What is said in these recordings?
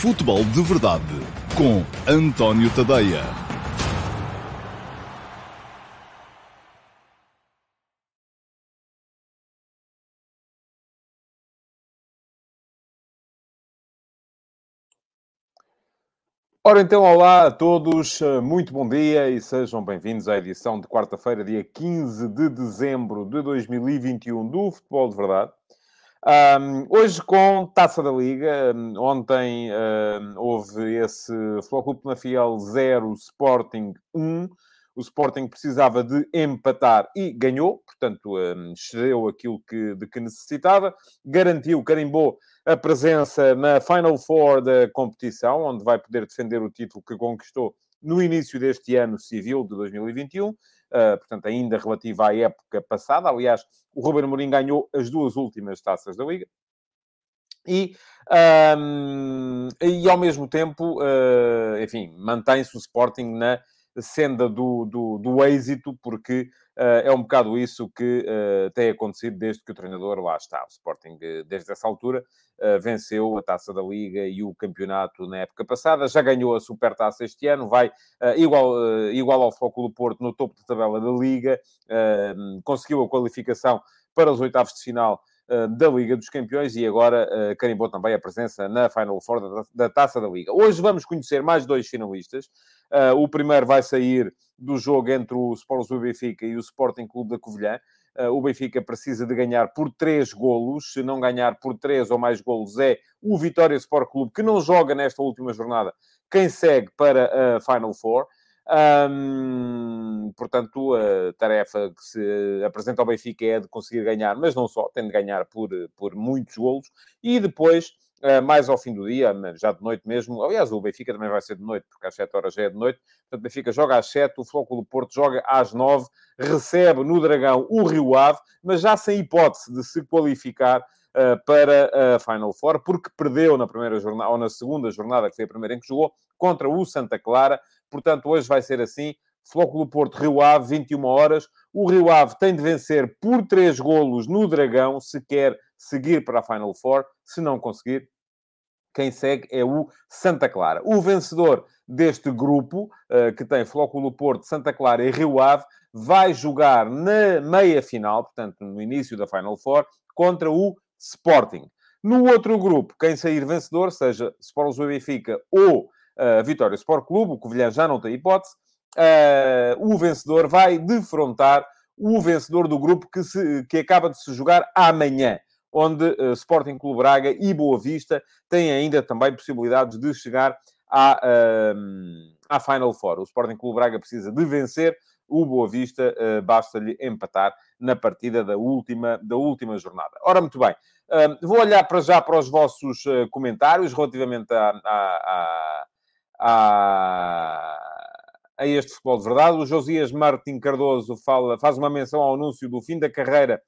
Futebol de Verdade com António Tadeia. Ora então, olá a todos, muito bom dia e sejam bem-vindos à edição de quarta-feira, dia 15 de dezembro de 2021 do Futebol de Verdade. Um, hoje com Taça da Liga, ontem um, houve esse Clube Penafiel 0, Sporting 1. O Sporting precisava de empatar e ganhou, portanto, um, excedeu aquilo que, de que necessitava, garantiu, carimbou a presença na Final Four da competição, onde vai poder defender o título que conquistou no início deste ano civil de 2021 uh, portanto, ainda relativa à época passada. Aliás, o Ruben Amorim ganhou as duas últimas taças da Liga. E, um, e ao mesmo tempo, uh, enfim, mantém-se o Sporting na senda do, do, do êxito, porque uh, é um bocado isso que uh, tem acontecido desde que o treinador lá está. O Sporting, desde essa altura, uh, venceu a Taça da Liga e o campeonato na época passada, já ganhou a Supertaça este ano, vai igual, igual ao Foco do Porto no topo da tabela da Liga, conseguiu a qualificação para os oitavos de final da Liga dos Campeões e agora uh, carimbou também a presença na Final Four da, da, Taça da Liga. Hoje vamos conhecer mais dois finalistas. Uh, o primeiro vai sair do jogo entre o Sport do Benfica e o Sporting Clube da Covilhã. Uh, o Benfica precisa de ganhar por três golos. Se não ganhar por três ou mais golos, é o Vitória Sport Clube, que não joga nesta última jornada, quem segue para a Final Four. Portanto, a tarefa que se apresenta ao Benfica é de conseguir ganhar, mas não só, tem de ganhar por, por muitos golos. E depois, uh, mais ao fim do dia, já de noite mesmo, aliás, o Benfica também vai ser de noite, porque às 7 horas já é de noite. Portanto, o Benfica joga às 7, o Floco do Porto joga às 9, recebe no Dragão o Rio Ave, mas já sem hipótese de se qualificar Uh, para a Final Four, porque perdeu na primeira jornada, ou na segunda jornada, que foi a primeira em que jogou, contra o Santa Clara. Portanto, hoje vai ser assim. Flóculo Porto, Rio Ave, 21 horas. O Rio Ave tem de vencer por 3 golos no Dragão, se quer seguir para a Final Four. Se não conseguir, quem segue é o Santa Clara. O vencedor deste grupo, uh, que tem Flóculo Porto, Santa Clara e Rio Ave, vai jogar na meia-final, portanto, no início da Final Four, contra o Sporting. No outro grupo, quem sair vencedor, seja Sport Lisboa Benfica ou uh, Vitória Sport Clube, o Covilhã já não tem hipótese, uh, o vencedor vai defrontar o vencedor do grupo que, se, que acaba de se jogar amanhã, onde uh, Sporting Clube Braga e Boa Vista têm ainda também possibilidades de chegar à, uh, à Final Four. O Sporting Clube Braga precisa de vencer, o Boa Vista uh, basta-lhe empatar na partida da última, da última jornada. Ora, muito bem, uh, vou olhar para já para os vossos uh, comentários relativamente a, a, a, a, este futebol de verdade. O Josias Martin Cardoso fala, faz uma menção ao anúncio do fim da carreira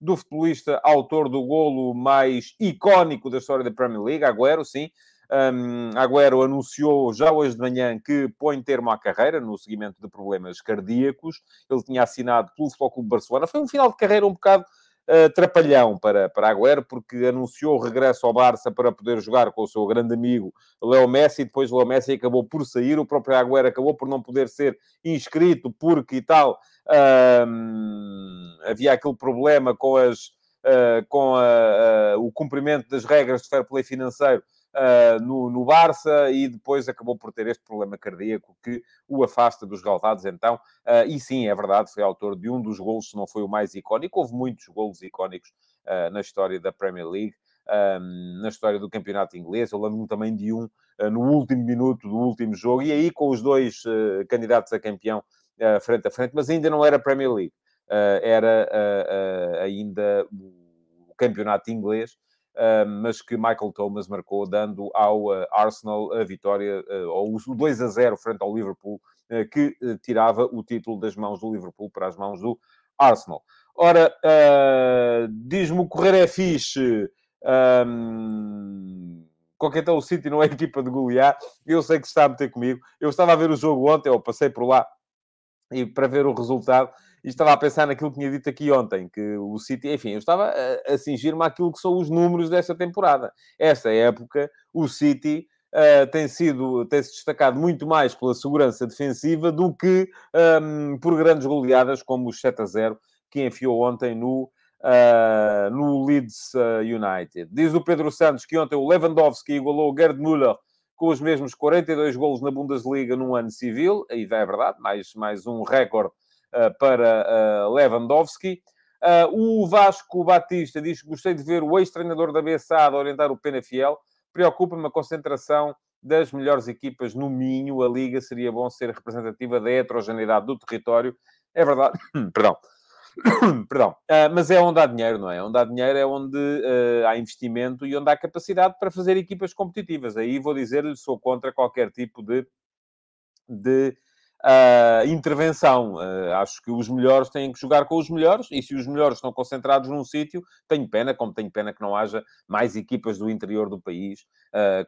do futebolista autor do golo mais icónico da história da Premier League, Agüero, sim. Um, Agüero anunciou já hoje de manhã que põe termo à carreira no seguimento de problemas cardíacos. Ele tinha assinado pelo Futebol Clube Barcelona. Foi um final de carreira um bocado uh, trapalhão para, para Agüero, porque anunciou o regresso ao Barça para poder jogar com o seu grande amigo Leo Messi. Depois Leo Messi acabou por sair. O próprio Agüero acabou por não poder ser inscrito porque e tal. Havia aquele problema com as... Uh, com a, uh, o cumprimento das regras de fair play financeiro uh, no, no Barça e depois acabou por ter este problema cardíaco que o afasta dos galvados, então. Uh, e sim, é verdade, foi autor de um dos golos, se não foi o mais icónico. Houve muitos golos icónicos uh, na história da Premier League. Um, na história do campeonato inglês. Eu lembro-me também de um uh, no último minuto do último jogo, e aí com os dois uh, candidatos a campeão uh, frente a frente, mas ainda não era Premier League, era ainda o campeonato inglês mas que Michael Thomas marcou, dando ao uh, Arsenal a vitória, uh, ou o 2 a 0 frente ao Liverpool, uh, que tirava o título das mãos do Liverpool para as mãos do Arsenal. Ora, diz-me o correr é fixe. Um, qualquer tal o City não é equipa de golear. Eu sei que está a meter comigo. Eu estava a ver o jogo ontem, eu passei por lá e para ver o resultado e estava a pensar naquilo que tinha dito aqui ontem, que o City, enfim, eu estava a, cingir-me àquilo que são os números desta temporada. Esta época, o City uh, tem sido, tem-se destacado muito mais pela segurança defensiva do que um, por grandes goleadas, como os 7 a 0 que enfiou ontem no, uh, no Leeds United. Diz o Pedro Santos que ontem o Lewandowski igualou o Gerd Müller com os mesmos 42 golos na Bundesliga num ano civil, e é verdade, mais, mais um recorde para uh, Lewandowski. Uh, o Vasco Batista diz que gostei de ver o ex-treinador da Bessada orientar o Penafiel. Preocupa-me a concentração das melhores equipas no Minho. A Liga seria bom ser representativa da heterogeneidade do território. É verdade. Perdão. Perdão. Uh, mas é onde há dinheiro, não é? Onde há dinheiro é onde uh, há investimento e onde há capacidade para fazer equipas competitivas. Aí vou dizer-lhe, sou contra qualquer tipo de, de uh, intervenção. acho que os melhores têm que jogar com os melhores e se os melhores estão concentrados num sítio, tenho pena, como tenho pena que não haja mais equipas do interior do país,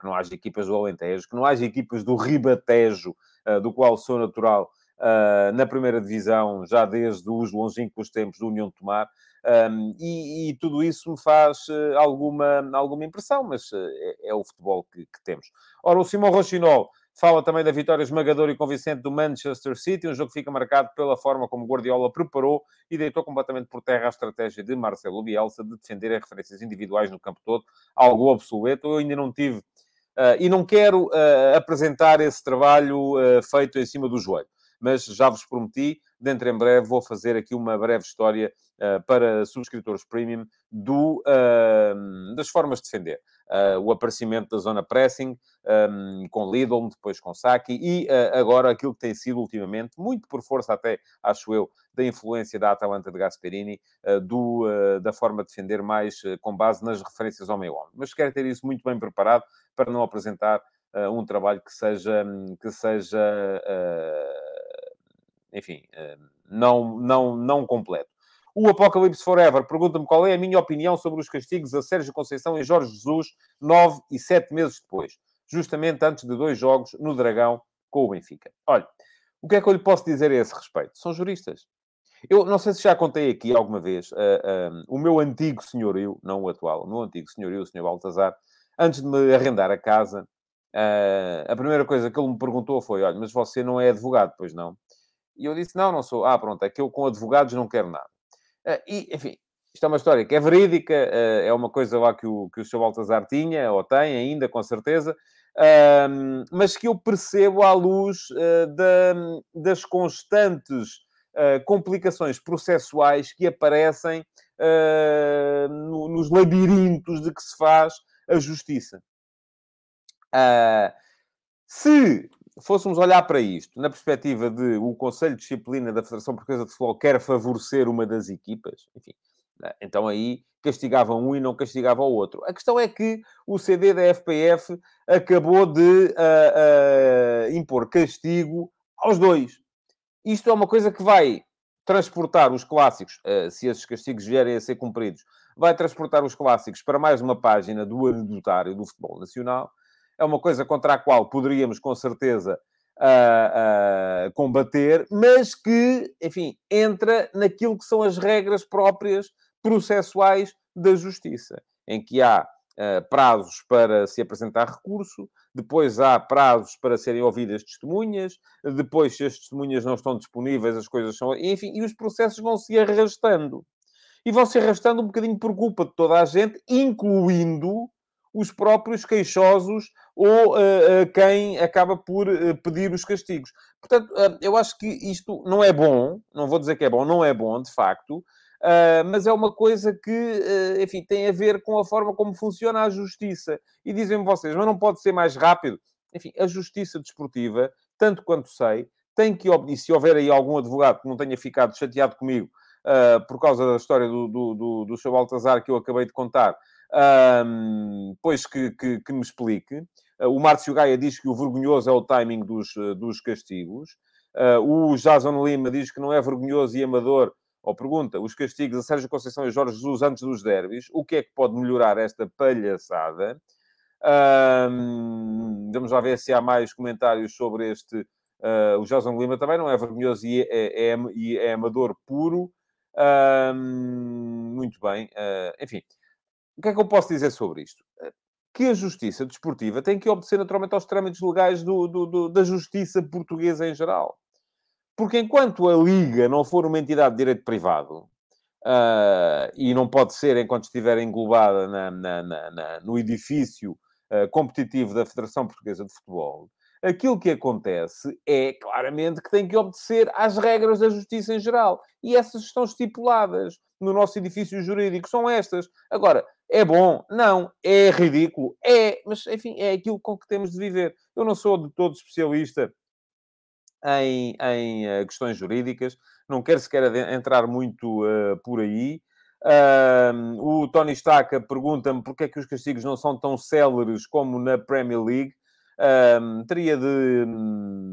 que não haja equipas do Alentejo, que não haja equipas do Ribatejo, do qual sou natural uh, na primeira divisão, já desde os longínquos tempos do União de Tomar. Um, e, e, tudo isso me faz uh, alguma, alguma impressão, mas uh, é, é, o futebol que, que, temos. Ora, o Simão Rochinol fala também da vitória esmagadora e convincente do Manchester City, um jogo que fica marcado pela forma como Guardiola preparou e deitou completamente por terra a estratégia de Marcelo Bielsa de defender as referências individuais no campo todo, algo obsoleto. Eu ainda não tive, uh, e não quero apresentar esse trabalho feito em cima do joelho mas já vos prometi, dentro em breve vou fazer aqui uma breve história uh, para subscritores premium do, uh, das formas de defender. Uh, o aparecimento da zona pressing, um, com Lidl, depois com Saki, e agora aquilo que tem sido ultimamente, muito por força até, acho eu, da influência da Atalanta de Gasperini, do, da forma de defender mais com base nas referências ao meio homem. Mas quero ter isso muito bem preparado para não apresentar um trabalho que seja, que seja enfim, eh, não, não, não completo. O Apocalipse Forever pergunta-me qual é a minha opinião sobre os castigos a Sérgio Conceição e Jorge Jesus, nove e sete meses depois, justamente antes de dois jogos no Dragão com o Benfica. Olha, o que é que eu lhe posso dizer a esse respeito? São juristas. Eu não sei se já contei aqui alguma vez, uh, o meu antigo senhorio, não o atual, o meu antigo senhorio, o senhor Baltazar, antes de me arrendar a casa, uh, a primeira coisa que ele me perguntou foi: olha, mas você não é advogado, pois não? E eu disse: não, não sou. Ah, pronto, é que eu com advogados não quero nada. Uh, e, enfim, isto é uma história que é verídica, uh, é uma coisa lá que o, que o Sr. Baltazar tinha, ou tem ainda, com certeza, mas que eu percebo à luz da, das constantes complicações processuais que aparecem no, nos labirintos de que se faz a justiça. se fôssemos olhar para isto na perspectiva de o Conselho de Disciplina da Federação Portuguesa de Futebol quer favorecer uma das equipas, enfim, né, então aí castigavam um e não castigavam o outro. A questão é que o CD da FPF acabou de uh, uh, impor castigo aos dois. Isto é uma coisa que vai transportar os clássicos, uh, se esses castigos vierem a ser cumpridos, vai transportar os clássicos para mais uma página do anedotário do futebol nacional é uma coisa contra a qual poderíamos, com certeza, uh, uh, combater, mas que, enfim, entra naquilo que são as regras próprias processuais da justiça, em que há uh, prazos para se apresentar recurso, depois há prazos para serem ouvidas testemunhas, depois, se as testemunhas não estão disponíveis, as coisas são. Enfim, e os processos vão se arrastando. E vão se arrastando um bocadinho por culpa de toda a gente, incluindo os próprios queixosos ou uh, uh, quem acaba por uh, pedir os castigos. Portanto, eu acho que isto não é bom, não vou dizer que é bom, não é bom, de facto, mas é uma coisa que, enfim, tem a ver com a forma como funciona a justiça. E dizem-me vocês, mas não pode ser mais rápido? Enfim, a justiça desportiva, tanto quanto sei, tem que, e se houver aí algum advogado que não tenha ficado chateado comigo por causa da história do, do, do, do seu Baltazar que eu acabei de contar, um, pois que, que, que, me explique. Uh, o Márcio Gaia diz que o vergonhoso é o timing dos, uh, dos castigos. Uh, o Jason Lima diz que não é vergonhoso e amador. Ou pergunta, os castigos a Sérgio Conceição e Jorge Jesus antes dos derbys, o que é que pode melhorar esta palhaçada? Um, vamos lá ver se há mais comentários sobre este. Uh, o Jason Lima também não é vergonhoso e é, é, é, é amador puro. Um, muito bem. Uh, enfim, o que é que eu posso dizer sobre isto? que a justiça desportiva tem que obedecer naturalmente aos trâmites legais do, do, do, da justiça portuguesa em geral. Porque enquanto a Liga não for uma entidade de direito privado, uh, e não pode ser enquanto estiver englobada na, na, na, no edifício uh, competitivo da Federação Portuguesa de Futebol, aquilo que acontece é claramente que tem que obedecer às regras da justiça em geral. E essas estão estipuladas no nosso edifício jurídico, são estas. Agora, é bom? Não. É ridículo? É. Mas, enfim, é aquilo com que temos de viver. Eu não sou de todo especialista em, em uh, questões jurídicas, não quero sequer entrar muito uh, por aí. Uh, o Tony Staca pergunta-me porque é que os castigos não são tão céleres como na Premier League. Teria de,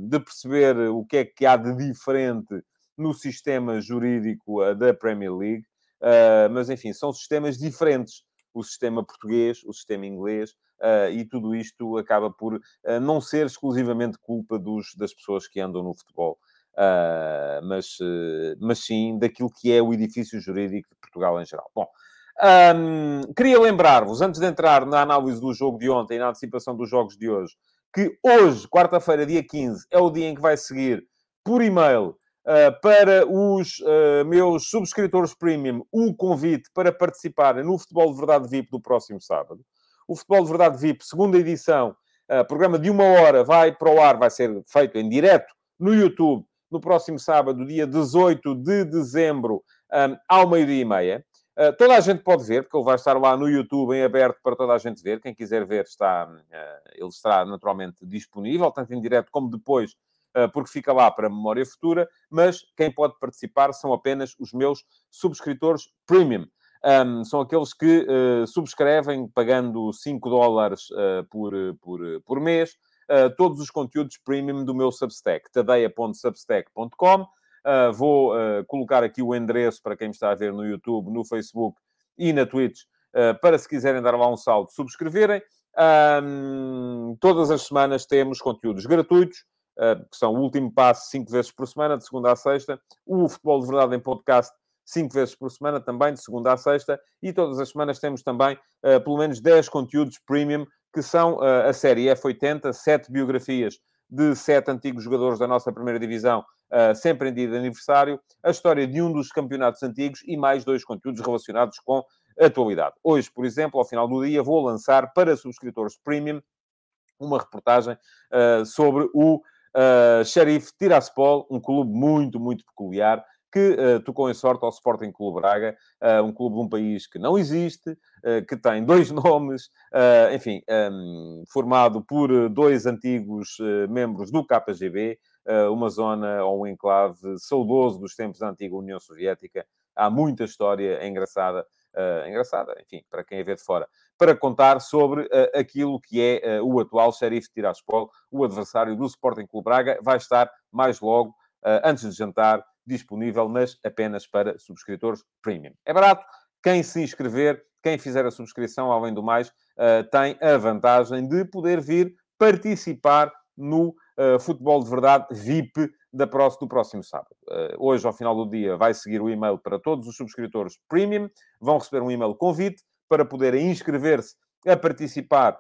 de, perceber o que é que há de diferente no sistema jurídico uh, da Premier League. Uh, mas, enfim, são sistemas diferentes. O sistema português, o sistema inglês, uh, e tudo isto acaba por uh, não ser exclusivamente culpa dos, das pessoas que andam no futebol, mas, mas sim daquilo que é o edifício jurídico de Portugal em geral. Bom, um, queria lembrar-vos, antes de entrar na análise do jogo de ontem e na antecipação dos jogos de hoje, que hoje, quarta-feira, dia 15, é o dia em que vai seguir por e-mail Uh, para os uh, meus subscritores premium o convite para participarem no Futebol de Verdade VIP do próximo sábado. O Futebol de Verdade VIP, segunda edição, uh, programa de uma hora, vai para o ar, vai ser feito em direto no YouTube no próximo sábado, dia 18 de dezembro, um, ao meio-dia e meia. Uh, toda a gente pode ver, porque ele vai estar lá no YouTube em aberto para toda a gente ver. Quem quiser ver, está, uh, ele estará naturalmente disponível, tanto em direto como depois, uh, porque fica lá para memória futura. Mas quem pode participar são apenas os meus subscritores premium um, são aqueles que subscrevem, pagando 5 dólares por, por, por mês, todos os conteúdos premium do meu Substack, tadeia.substack.com. vou colocar aqui o endereço para quem me está a ver no YouTube, no Facebook e na Twitch, para se quiserem dar lá um salto, subscreverem. Um, todas as semanas temos conteúdos gratuitos, que são o último passo, 5 vezes por semana, de segunda a sexta, o Futebol de Verdade em podcast cinco vezes por semana, também de segunda a sexta, e todas as semanas temos também uh, pelo menos 10 conteúdos premium, que são uh, a série F80, sete biografias de sete antigos jogadores da nossa primeira divisão, uh, sempre em dia de aniversário, a história de um dos campeonatos antigos e mais dois conteúdos relacionados com atualidade. Hoje, por exemplo, ao final do dia, vou lançar para subscritores premium uma reportagem uh, sobre o uh, Sheriff Tiraspol, um clube muito, muito peculiar, que uh, tocou em sorte ao Sporting Clube Braga, uh, um clube de um país que não existe, uh, que tem dois nomes, enfim, um, formado por dois antigos membros do KGB, uma zona ou um enclave saudoso dos tempos da antiga União Soviética. Há muita história engraçada, engraçada, enfim, para quem a vê de fora, para contar sobre aquilo que é o atual Sheriff Tiraspol, o adversário do Sporting Clube Braga, vai estar mais logo, antes de jantar, disponível, mas apenas para subscritores premium. É barato. Quem se inscrever, quem fizer a subscrição, além do mais, tem a vantagem de poder vir participar no uh, Futebol de Verdade VIP da próximo, do próximo sábado. Uh, hoje, ao final do dia, vai seguir o e-mail para todos os subscritores premium. Vão receber um e-mail convite para poderem inscrever-se a participar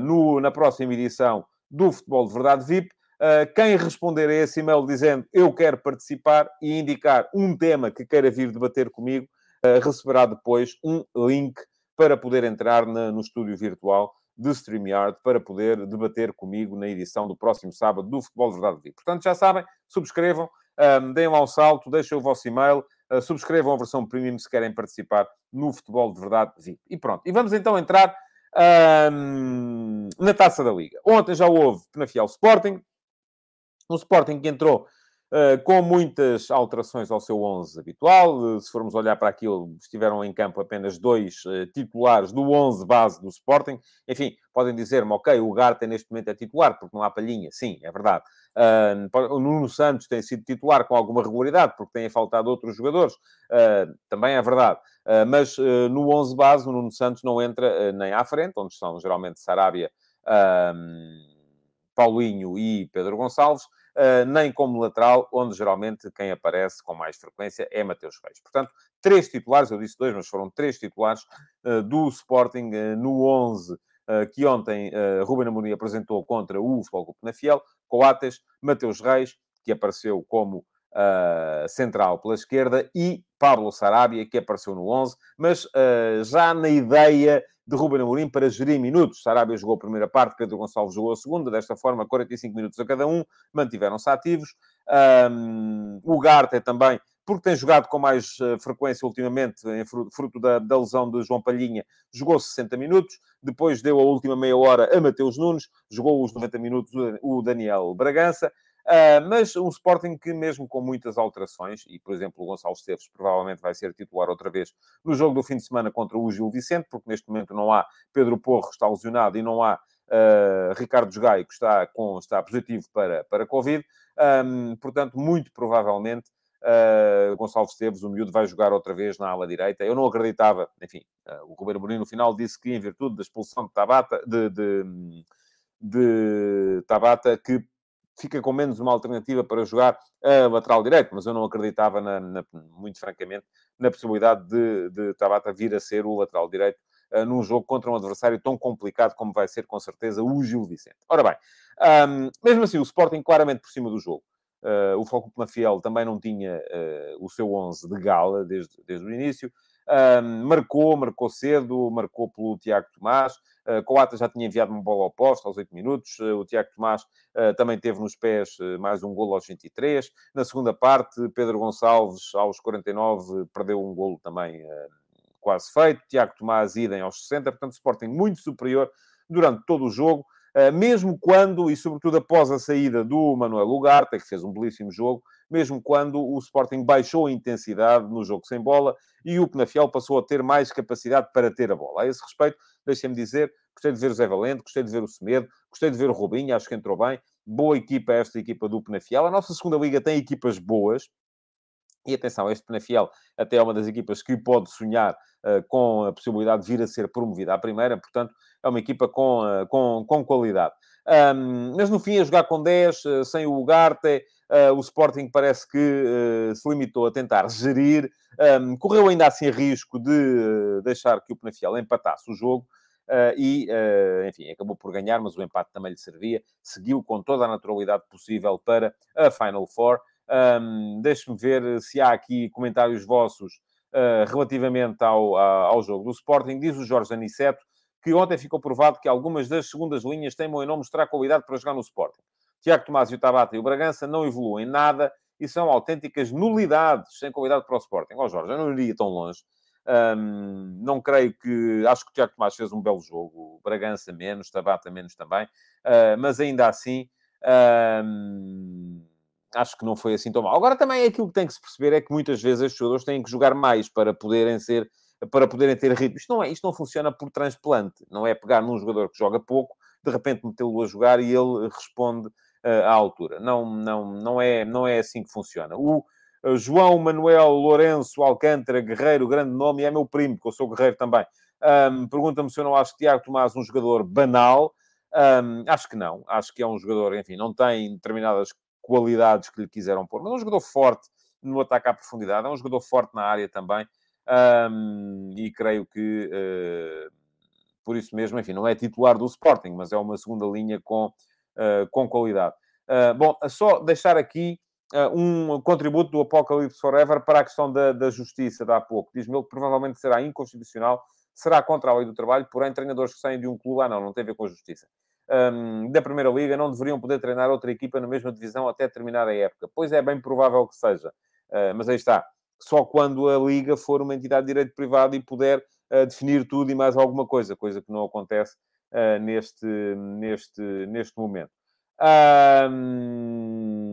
no, na próxima edição do Futebol de Verdade VIP. Uh, quem responder a esse e-mail dizendo eu quero participar e indicar um tema que queira vir debater comigo, uh, receberá depois um link para poder entrar na, no estúdio virtual de StreamYard para poder debater comigo na edição do próximo sábado do Futebol Verdade VIP. Portanto, já sabem, subscrevam, um, deem lá um salto, deixem o vosso e-mail, uh, subscrevam a versão premium se querem participar no Futebol de Verdade VIP. E pronto. E vamos então entrar um, na Taça da Liga. Ontem já houve Penafiel Sporting, um Sporting que entrou com muitas alterações ao seu 11 habitual. Uh, se formos olhar para aquilo, estiveram em campo apenas dois uh, titulares do 11 base do Sporting. Enfim, podem dizer-me, ok, o Garta neste momento é titular, porque não há palhinha. Sim, é verdade. o Nuno Santos tem sido titular com alguma regularidade, porque têm faltado outros jogadores. também é verdade. mas no 11 base, o Nuno Santos não entra nem à frente, onde estão geralmente Sarabia, Paulinho e Pedro Gonçalves, nem como lateral, onde geralmente quem aparece com mais frequência é Mateus Reis. Portanto, três titulares, eu disse dois, mas foram três titulares uh, do Sporting uh, no 11 que ontem Ruben Amorim apresentou contra o Futebol Clube na Fiel, Coates, Mateus Reis, que apareceu como uh, central pela esquerda, e Pablo Sarabia, que apareceu no 11, mas uh, já na ideia de Ruben Amorim para gerir minutos. Sarabia jogou a primeira parte, Pedro Gonçalves jogou a segunda, desta forma 45 minutos a cada um, mantiveram-se ativos. Um, o Garte também, porque tem jogado com mais uh, frequência ultimamente, fruto, fruto da, da, lesão de João Palhinha, jogou 60 minutos, depois deu a última meia hora a Mateus Nunes, jogou os 90 minutos o Daniel Bragança. Uh, mas um Sporting que, mesmo com muitas alterações, e por exemplo, o Gonçalo Esteves provavelmente vai ser titular outra vez no jogo do fim de semana contra o Gil Vicente, porque neste momento não há Pedro Porro, está lesionado, e não há uh, Ricardo Jogai, que está, com, está positivo para, para Covid. Um, portanto, muito provavelmente, uh, Gonçalo Esteves, o miúdo, vai jogar outra vez na ala direita. Eu não acreditava, enfim, uh, o Roberto Bonino no final disse que, em virtude da expulsão de Tabata, de, de, de Tabata, que fica com menos uma alternativa para jogar a lateral direito, mas eu não acreditava, na, na, muito francamente, na possibilidade de, de Tabata vir a ser o lateral direito uh, num jogo contra um adversário tão complicado como vai ser, com certeza, o Gil Vicente. Ora bem, um, mesmo assim, o Sporting claramente por cima do jogo. Uh, o Foco Fiel também não tinha uh, o seu 11 de gala desde, desde o início. Um, marcou, marcou cedo, marcou pelo Tiago Tomás. Uh, Coata já tinha enviado uma bola ao posto aos 8 minutos. Uh, o Tiago Tomás uh, também teve nos pés mais um golo aos 23. Na segunda parte, Pedro Gonçalves, aos 49, perdeu um golo também quase feito. Tiago Tomás, idem aos 60. Portanto, Sporting muito superior durante todo o jogo. mesmo quando, e sobretudo após a saída do Manuel Ugarte, que fez um belíssimo jogo, mesmo quando o Sporting baixou a intensidade no jogo sem bola e o Penafiel passou a ter mais capacidade para ter a bola. A esse respeito, deixem-me dizer, gostei de ver o Zé Valente, gostei de ver o Semedo, gostei de ver o Robinho, acho que entrou bem. Boa equipa esta equipa do Penafiel. A nossa segunda liga tem equipas boas, e atenção, este Penafiel até é uma das equipas que pode sonhar uh, com a possibilidade de vir a ser promovida à primeira, portanto, é uma equipa com, uh, com, com qualidade. Um, mas no fim, a jogar com 10, uh, sem o Ugarte, Uh, o Sporting parece que uh, se limitou a tentar gerir, um, correu ainda assim risco de uh, deixar que o Penafiel empatasse o jogo. e, enfim, acabou por ganhar, mas o empate também lhe servia. Seguiu com toda a naturalidade possível para a Final Four. Um, Deixe-me ver se há aqui comentários vossos relativamente ao, ao jogo do Sporting. Diz o Jorge Aniceto que ontem ficou provado que algumas das segundas linhas teimam em não mostrar qualidade para jogar no Sporting. Tiago Tomás e o Tabata e o Bragança não evoluem nada e são autênticas nulidades sem qualidade para o Sporting. Ó oh, Jorge, eu não iria tão longe. Um, não creio que... Acho que o Tiago Tomás fez um belo jogo. Bragança menos, Tabata menos também. Uh, mas ainda assim... Um, acho que não foi assim tão mal. Agora também aquilo que tem que se perceber é que muitas vezes os jogadores têm que jogar mais para poderem ser para poderem ter ritmo. Isto não, é, isto não funciona por transplante, não é pegar num jogador que joga pouco, de repente metê-lo a jogar e ele responde à altura. Não, não, não, é, não é assim que funciona. O uh, João Manuel Lourenço Alcântara Guerreiro, grande nome, é meu primo, que eu sou guerreiro também. Um, Pergunta-me se eu não acho Tiago Tomás um jogador banal. Um, acho que não. Acho que é um jogador, enfim, não tem determinadas qualidades que lhe quiseram pôr, mas é um jogador forte no ataque à profundidade, é um jogador forte na área também. Um, e creio que uh, por isso mesmo, enfim, não é titular do Sporting, mas é uma segunda linha com com qualidade. Uh, bom, só deixar aqui uh, um contributo do Apocalipse Forever para a questão da, da justiça de há pouco. Diz-me ele que provavelmente será inconstitucional, será contra a lei do trabalho, porém treinadores que saem de um clube, ah não, não tem a ver com a justiça. Um, da Primeira Liga não deveriam poder treinar outra equipa na mesma divisão até terminar a época. Pois é, bem provável que seja. Uh, mas aí está. Só quando a Liga for uma entidade de direito privado e puder uh, definir tudo e mais alguma coisa, coisa que não acontece uh, neste, neste, neste momento.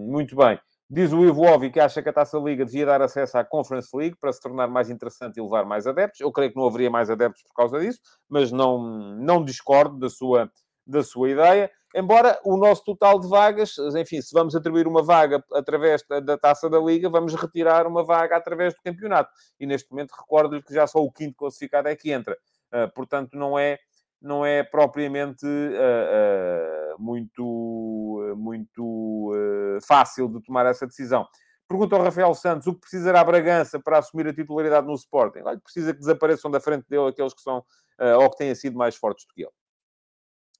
muito bem. Diz o Ivo Ovi que acha que a Taça Liga devia dar acesso à Conference League para se tornar mais interessante e levar mais adeptos. Eu creio que não haveria mais adeptos por causa disso, mas não, não discordo da sua, da sua ideia. Embora o nosso total de vagas, enfim, se vamos atribuir uma vaga através da, taça da Liga, vamos retirar uma vaga através do campeonato. E neste momento recordo-lhe que já só o quinto classificado é que entra. Uh, portanto, não é não é propriamente uh, uh, muito, muito uh, fácil de tomar essa decisão. Pergunta ao Rafael Santos o que precisará Bragança para assumir a titularidade no Sporting. Olha, precisa que desapareçam da frente dele aqueles que são ou que tenham sido mais fortes do que ele.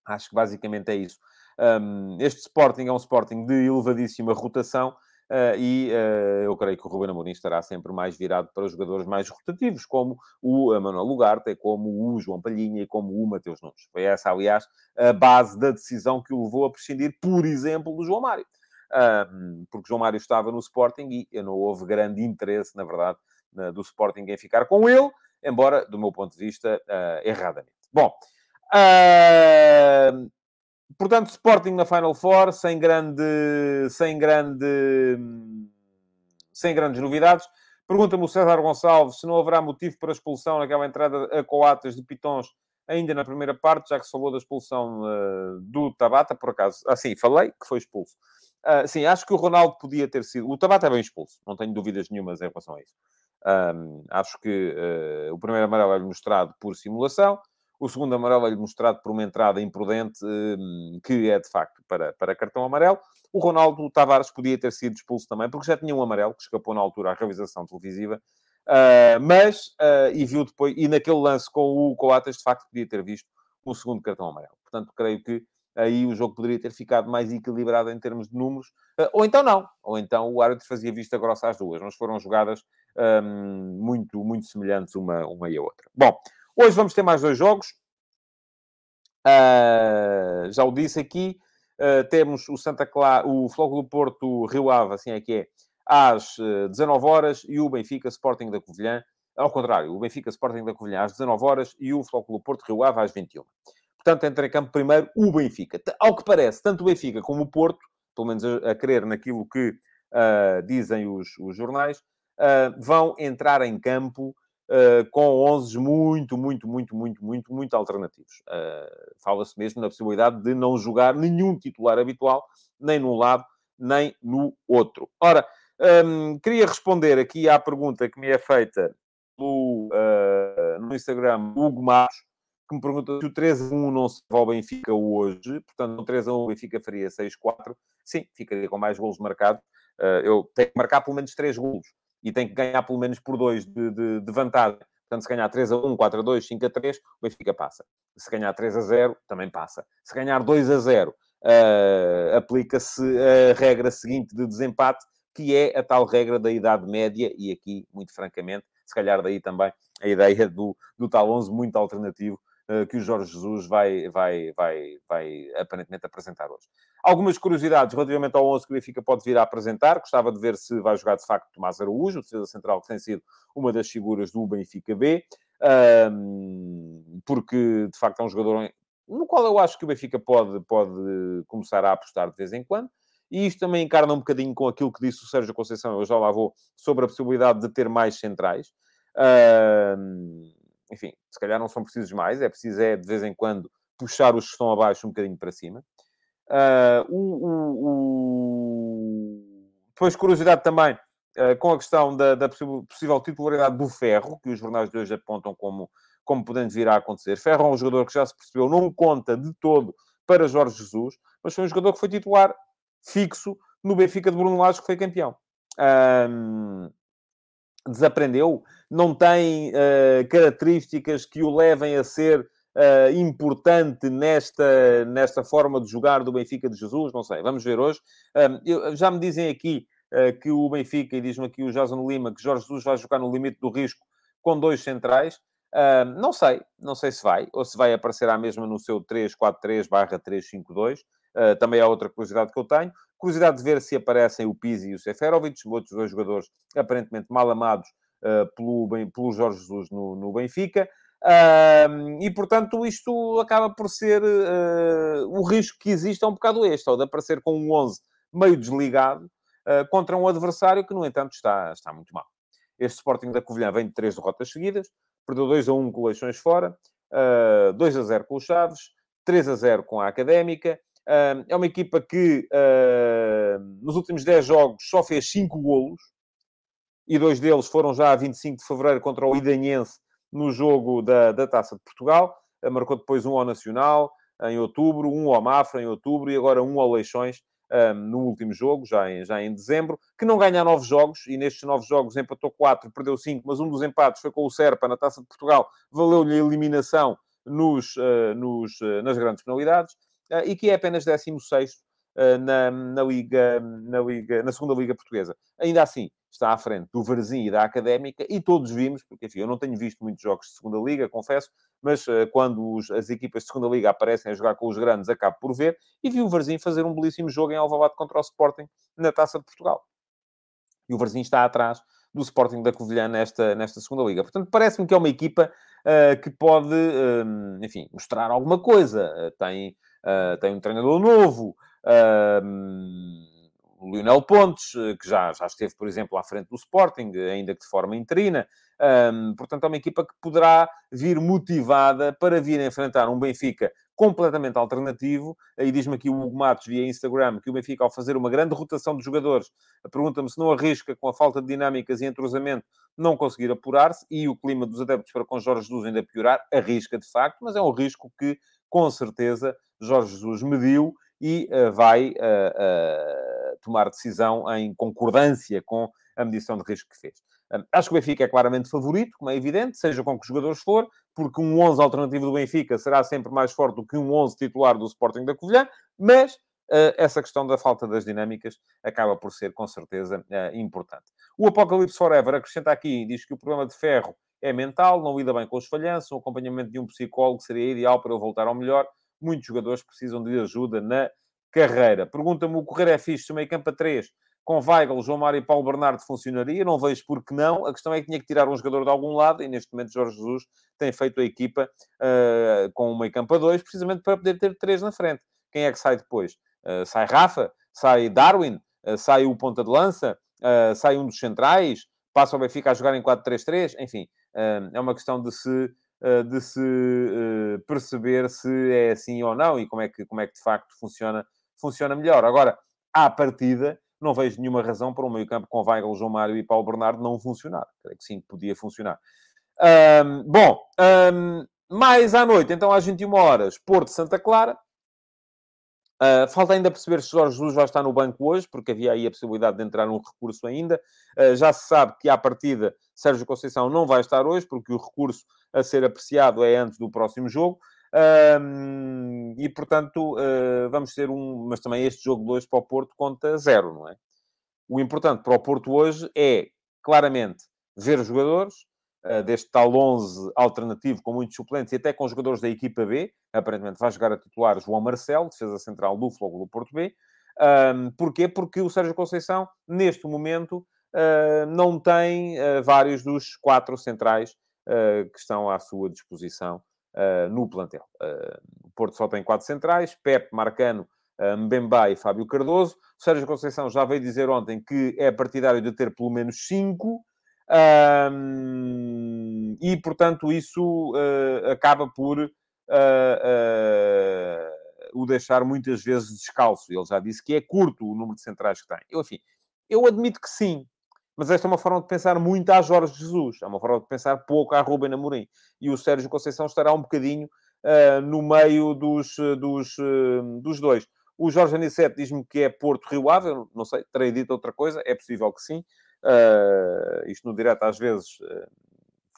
Acho que basicamente é isso. Um, este Sporting é um Sporting de elevadíssima rotação uh, e uh, eu creio que o Ruben Amorim estará sempre mais virado para os jogadores mais rotativos, como o Manuel Lugarte, como o João Palhinha e como o Mateus Nunes. Foi essa, aliás, a base da decisão que o levou a prescindir, por exemplo, do João Mário. Uh, porque João Mário estava no Sporting e não houve grande interesse, na verdade, do Sporting em ficar com ele, embora, do meu ponto de vista, erradamente. Bom, uh, portanto, Sporting na Final Four, sem grande, sem grande, sem grandes novidades. Pergunta-me o César Gonçalves se não haverá motivo para expulsão naquela entrada a coatas de Pitons ainda na primeira parte, já que se falou da expulsão uh, do Tabata, por acaso. Assim, falei que foi expulso. Uh, sim, acho que o Ronaldo podia ter sido. O Tabata é bem expulso, não tenho dúvidas nenhumas em relação a isso. Um, acho que uh, o primeiro amarelo é mostrado por simulação, o segundo amarelo é mostrado por uma entrada imprudente, um, que é de facto para, para cartão amarelo. O Ronaldo Tavares podia ter sido expulso também, porque já tinha um amarelo que escapou na altura à realização televisiva. Uh, mas, uh, e viu depois, e naquele lance com o Coates, de facto, podia ter visto um segundo cartão amarelo. Portanto, creio que aí o jogo poderia ter ficado mais equilibrado em termos de números, uh, ou então não, ou então o árbitro fazia vista grossa às duas, mas foram jogadas um, muito, muito semelhantes uma, uma e a outra. Bom, hoje vamos ter mais dois jogos. Uh, já o disse aqui, uh, temos o Santa Clara, o Floco do Porto Rio Ave, assim é que é, às 19 horas e o Benfica Sporting da Covilhã, ao contrário, o Benfica Sporting da Covilhã às 19 horas e o Floco do Porto Rio Ave às 21. Portanto, entra em campo primeiro o Benfica. Ao que parece, tanto o Benfica como o Porto, pelo menos a, a crer naquilo que uh, dizem os, os jornais, vão entrar em campo uh, com 11 muito, muito, muito, muito, muito, muito alternativos. Uh, Fala-se mesmo na possibilidade de não jogar nenhum titular habitual, nem num lado, nem no outro. Ora, um, queria responder aqui à pergunta que me é feita no, no Instagram, Hugo Matos, que me pergunta se o 3 a 1 não se vai ao Benfica hoje, portanto, no 3 a 1 o Benfica faria 6-4, sim, ficaria com mais golos marcados. Uh, eu tenho que marcar pelo menos 3 golos e tem que ganhar pelo menos por 2 de, de, de, vantagem. Portanto, se ganhar 3 a 1, 4 a 2, 5 a 3, o Benfica passa. Se ganhar 3 a 0, também passa. Se ganhar 2 a 0, uh, eh, aplica-se a regra seguinte de desempate, que é a tal regra da idade média, e aqui, muito francamente, se calhar daí também a ideia do, do tal 11 muito alternativo que o Jorge Jesus vai, vai, vai, vai aparentemente apresentar hoje. Algumas curiosidades relativamente ao 11 que o Benfica pode vir a apresentar. Gostava de ver se vai jogar de facto Tomás Araújo, defesa central que tem sido uma das figuras do Benfica B, porque de facto é um jogador no qual eu acho que o Benfica pode, pode começar a apostar de vez em quando. E isto também encarna um bocadinho com aquilo que disse o Sérgio Conceição, eu já lá vou, sobre a possibilidade de ter mais centrais. Um, enfim, se calhar não são precisos mais, é preciso é, de vez em quando, puxar os que estão abaixo um bocadinho para cima. Uh, o, o, o... Depois, curiosidade também, uh, com a questão da, da possível, titularidade do Ferro, que os jornais de hoje apontam como, como podendo vir a acontecer. Ferro é um jogador que já se percebeu, não conta de todo para Jorge Jesus, mas foi um jogador que foi titular fixo no Benfica de Bruno Lage, que foi campeão. Um, desaprendeu, não tem uh, características que o levem a ser uh, importante nesta, nesta forma de jogar do Benfica de Jesus, não sei, vamos ver hoje. Uh, eu, já me dizem aqui que o Benfica, e diz-me aqui o Jason Lima, que Jorge Jesus vai jogar no limite do risco com dois centrais. não sei, não sei se vai, ou se vai aparecer à mesma no seu 3-4-3 barra 3-5-2. também é outra curiosidade que eu tenho. Curiosidade de ver se aparecem o Pizzi e o Seferovic, outros dois jogadores aparentemente mal amados uh, pelo, pelo Jorge Jesus no, no Benfica. Uh, e, portanto, isto acaba por ser... Uh, o risco que existe é um bocado este, ou de aparecer com um 11 meio desligado contra um adversário que, no entanto, está, está muito mal. Este Sporting da Covilhã vem de três derrotas seguidas, perdeu 2 a 1 com o Leixões fora, uh, 2 a 0 com o Chaves, 3 a 0 com a Académica, é uma equipa que nos últimos 10 jogos só fez 5 golos e dois deles foram já a 25 de fevereiro contra o Idanhense no jogo da, da Taça de Portugal. Ah, marcou depois um ao Nacional em outubro, um ao Mafra em outubro e agora um ao Leixões no último jogo, já em, já em dezembro, que não ganha nove jogos e nestes nove jogos empatou quatro, perdeu cinco, mas um dos empates foi com o Serpa na Taça de Portugal, valeu-lhe a eliminação nos, nos, nas grandes penalidades e que é apenas 16 na, na, Liga, na, Liga, na segunda Liga Portuguesa. Ainda assim, está à frente do Varzim e da Académica, e todos vimos, porque enfim, eu não tenho visto muitos jogos de segunda Liga, confesso, mas uh, quando os, as equipas de segunda Liga aparecem a jogar com os grandes, acabo por ver, e vi o Varzim fazer um belíssimo jogo em Alvalade contra o Sporting na Taça de Portugal. E o Varzim está atrás do Sporting da Covilhã nesta, nesta segunda Liga. Portanto, parece-me que é uma equipa uh, que pode, uh, enfim, mostrar alguma coisa. tem, tem um treinador novo, o Lionel Pontes, eh, que já, já esteve, por exemplo, à frente do Sporting, ainda que de forma interina. Um, portanto, é uma equipa que poderá vir motivada para vir enfrentar um Benfica completamente alternativo. Aí diz-me aqui o Hugo Matos, via Instagram, que o Benfica, ao fazer uma grande rotação de jogadores, pergunta-me se não arrisca, com a falta de dinâmicas e entrosamento, não conseguir apurar-se, e o clima dos adeptos para com Jorge Jesus ainda piorar, arrisca de facto, mas é um risco que, com certeza, Jorge Jesus mediu e uh, vai uh, uh, tomar decisão em concordância com a medição de risco que fez. acho que o Benfica é claramente favorito, como é evidente, seja com que jogadores for, porque um 11 alternativo do Benfica será sempre mais forte do que um 11 titular do Sporting da Covilhã, mas essa questão da falta das dinâmicas acaba por ser, com certeza, importante. O Apocalipse Forever acrescenta aqui, diz que o problema de ferro é mental, não lida bem com os falhanços, o acompanhamento de um psicólogo seria ideal para eu voltar ao melhor muitos jogadores precisam de ajuda na carreira. Pergunta-me o correr é fixe, se o meio campo a 3 com Weigl, João Mário e Paulo Bernardo funcionaria, não vejo por que não. A questão é que tinha que tirar um jogador de algum lado e neste momento Jorge Jesus tem feito a equipa uh, com o meio campo a 2, precisamente para poder ter três na frente. Quem é que sai depois? Uh, sai Rafa? Sai Darwin? Uh, sai o ponta de lança? sai um dos centrais? Passa o Benfica a jogar em 4-3-3? Enfim, é uma questão de se eh, de se eh, perceber se é assim ou não e como é que, como é que de facto funciona, funciona melhor. Agora, à partida, não vejo nenhuma razão para o meio-campo com Weigl, João Mário e Paulo Bernardo não funcionar. Creio que sim, podia funcionar. Um, bom, um, mais à noite, então às 21 horas, Porto Santa Clara. Uh, falta ainda perceber se Jorge Jesus vai estar no banco hoje, porque havia aí a possibilidade de entrar um recurso ainda. Uh, já se sabe que, à partida, Sérgio Conceição não vai estar hoje, porque o recurso a ser apreciado é antes do próximo jogo. E, portanto, uh, vamos ter um... Mas também este jogo de hoje para o Porto conta zero, não é? O importante para o Porto hoje é, claramente, ver os jogadores, deste tal 11 alternativo com muitos suplentes e até com jogadores da equipa B. Aparentemente vai jogar a titular João Marcelo, defesa central do Fogo do Porto B. Um, porquê? Porque o Sérgio Conceição, neste momento, uh, não tem uh, vários dos quatro centrais uh, que estão à sua disposição no plantel. o Porto só tem quatro centrais, Pepe, Marcano, Mbemba e Fábio Cardoso. O Sérgio Conceição já veio dizer ontem que é partidário de ter pelo menos cinco. Um, e, portanto, isso uh, acaba por uh, uh, o deixar muitas vezes descalço. Ele já disse que é curto o número de centrais que tem. Eu, enfim, eu admito que sim, mas esta é uma forma de pensar muito a Jorge Jesus, é uma forma de pensar pouco a Ruben Amorim. E o Sérgio Conceição estará um bocadinho no meio dos, dos, dos dois. O Jorge Aniceto diz-me que é Porto Rio Ave, não sei, terei dito outra coisa, é possível que sim. Uh, isto no direto às vezes uh,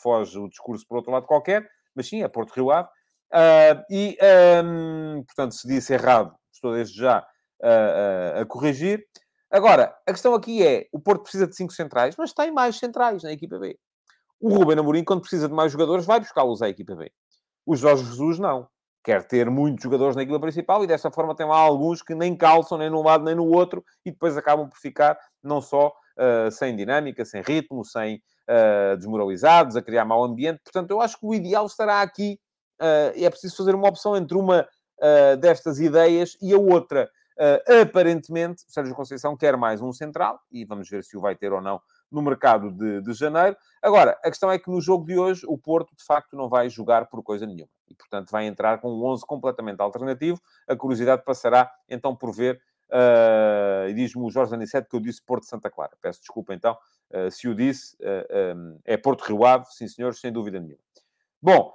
foge o discurso por outro lado qualquer, mas sim, é Porto Rio Ave. Uh, e, um, portanto, se disse errado, estou desde já a corrigir. Agora, a questão aqui é, o Porto precisa de cinco centrais, mas tem mais centrais na equipa B. O Ruben Amorim, quando precisa de mais jogadores, vai buscá-los à equipa B. O Jorge Jesus, não. Quer ter muitos jogadores na equipa principal e dessa forma tem lá alguns que nem calçam nem num lado nem no outro e depois acabam por ficar não só uh, sem dinâmica, sem ritmo, sem uh, desmoralizados, a criar mau ambiente. Portanto, eu acho que o ideal estará aqui. Uh, é preciso fazer uma opção entre uma destas ideias e a outra. aparentemente, Sérgio Conceição quer mais um central, e vamos ver se o vai ter ou não no mercado de, de, janeiro. Agora, a questão é que no jogo de hoje o Porto, de facto, não vai jogar por coisa nenhuma. E, portanto, vai entrar com um 11 completamente alternativo. A curiosidade passará, então, por ver Uh, e diz-me o Jorge Aniceto que eu disse Porto Santa Clara. Peço desculpa então uh, se o disse. Uh, um, é Porto Rio Ave, sim senhores, sem dúvida nenhuma. Bom,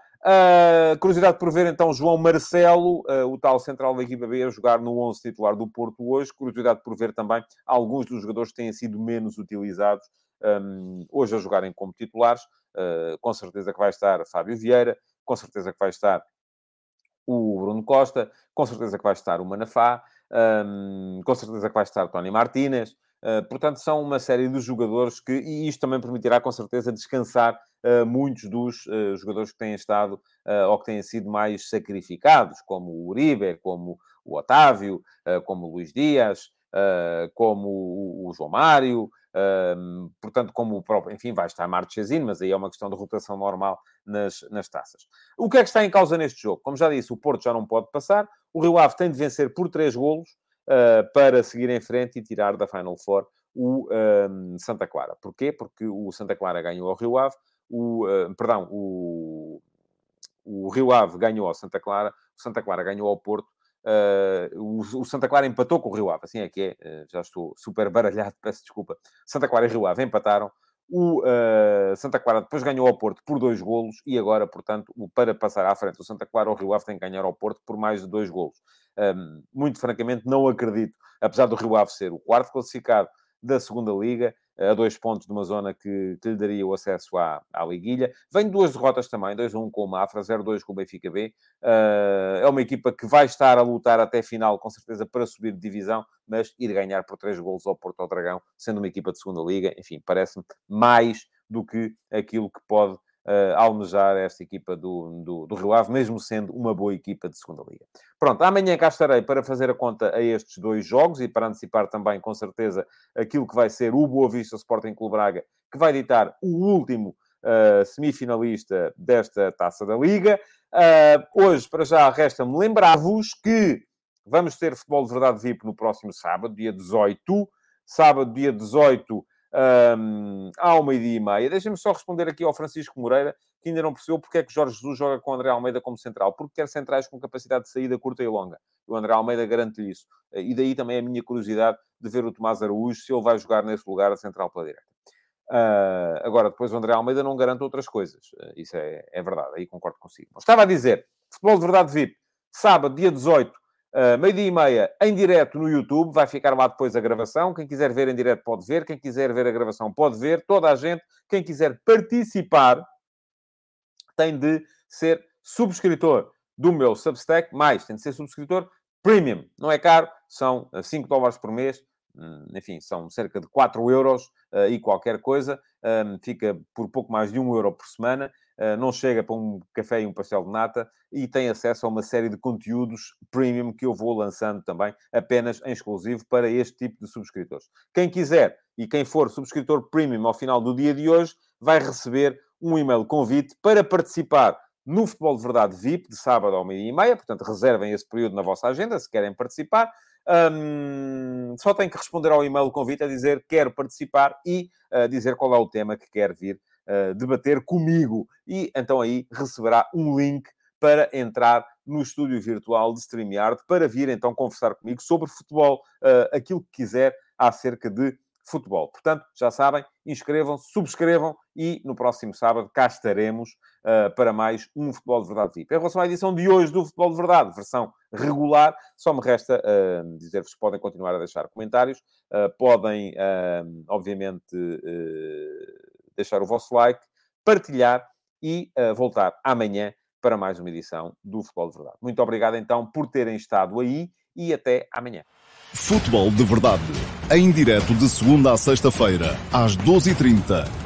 curiosidade por ver então João Marcelo, o tal central da equipa B, a jogar no 11 titular do Porto hoje. Curiosidade por ver também alguns dos jogadores que têm sido menos utilizados um, hoje a jogarem como titulares. com certeza que vai estar Fábio Vieira, com certeza que vai estar o Bruno Costa, com certeza que vai estar o Manafá, um, com certeza que vai estar Tony Martínez. Uh, portanto, são uma série de jogadores que, e isto também permitirá com certeza descansar uh, muitos dos uh, jogadores que têm estado ou que têm sido mais sacrificados, como o Uribe, como o Otávio, como o Luís Dias, como o, o João Mário, portanto, como o próprio, enfim, vai estar Marchesino, mas aí é uma questão de rotação normal nas, nas taças. O que é que está em causa neste jogo? Como já disse, o Porto já não pode passar, o Rio Ave tem de vencer por três golos uh, para seguir em frente e tirar da Final Four o um, Santa Clara. Porquê? Porque o Santa Clara ganhou ao Rio Ave, o, uh, perdão, o, o Rio Ave ganhou ao Santa Clara, o Santa Clara ganhou ao Porto, Uh, o, Santa Clara empatou com o Rio Ave, assim é que é, uh, já estou super baralhado, peço desculpa. Santa Clara e Rio Ave empataram. O uh, Santa Clara depois ganhou ao Porto por dois golos e agora, portanto, o, para passar à frente, o Santa Clara ou o Rio Ave tem que ganhar ao Porto por mais de dois golos. Um, muito francamente, não acredito, apesar do Rio Ave ser o quarto classificado da segunda Liga, a dois pontos de uma zona que, que lhe daria o acesso à, à liguilha. Vem duas derrotas também, 2-1 com o Mafra, 0-2 com o Benfica B. Uh, é uma equipa que vai estar a lutar até final, com certeza, para subir de divisão, mas ir ganhar por três golos ao Porto ao Dragão, sendo uma equipa de segunda liga, enfim, parece-me mais do que aquilo que pode uh, almejar esta equipa do, do, do, Rio Ave, mesmo sendo uma boa equipa de segunda liga. Pronto, amanhã cá estarei para fazer a conta a estes dois jogos e para antecipar também, com certeza, aquilo que vai ser o Boa Vista Sporting Clube Braga, que vai ditar o último uh, semifinalista desta Taça da Liga. Uh, hoje, para já, resta-me lembrar-vos que vamos ter Futebol de Verdade VIP no próximo sábado, dia 18. Sábado, dia 18, um, ao meio-dia e meia. Deixem-me só responder aqui ao Francisco Moreira, que ainda não percebeu porque é que Jorge Jesus joga com o André Almeida como central. Porque quer centrais com capacidade de saída curta e longa. O André Almeida garante-lhe isso. E daí também a minha curiosidade de ver o Tomás Araújo, se ele vai jogar nesse lugar a central pela direita. Uh, agora, depois o André Almeida não garante outras coisas. Uh, isso é, é verdade, aí concordo consigo. Mas estava a dizer, futebol de verdade VIP, sábado, dia 18, Uh, meio-dia e meia, em direto no YouTube, vai ficar lá depois a gravação. Quem quiser ver em direto pode ver, quem quiser ver a gravação pode ver. Toda a gente, quem quiser participar, tem de ser subscritor do meu Substack, mais tem de ser subscritor premium. Não é caro, são 5 dólares por mês, hum, enfim, são cerca de 4 euros uh, e qualquer coisa. Um, fica por pouco mais de 1 euro por semana. Uh, não chega para um café e um pastel de nata e tem acesso a uma série de conteúdos premium que eu vou lançando também, apenas em exclusivo para este tipo de subscritores. Quem quiser e quem for subscritor premium ao final do dia de hoje, vai receber um e-mail convite para participar no Futebol de Verdade VIP, de sábado ao meio-dia e meia. Portanto, reservem esse período na vossa agenda, se querem participar. Um, só tem que responder ao e-mail convite a dizer quero participar e uh, dizer qual é o tema que quer vir uh, debater comigo. E então aí receberá um link para entrar no estúdio virtual de StreamYard para vir então conversar comigo sobre futebol, uh, aquilo que quiser acerca de futebol. Portanto, já sabem, inscrevam-se, subscrevam e no próximo sábado cá estaremos uh, para mais um Futebol de Verdade VIP. Em relação à edição de hoje do Futebol de Verdade, versão regular, só me resta uh, dizer-vos que podem continuar a deixar comentários, uh, podem, obviamente, deixar o vosso like, partilhar e voltar amanhã para mais uma edição do Futebol de Verdade. Muito obrigado então por terem estado aí e até amanhã. Futebol de Verdade, em direto de segunda a sexta-feira, às 12h30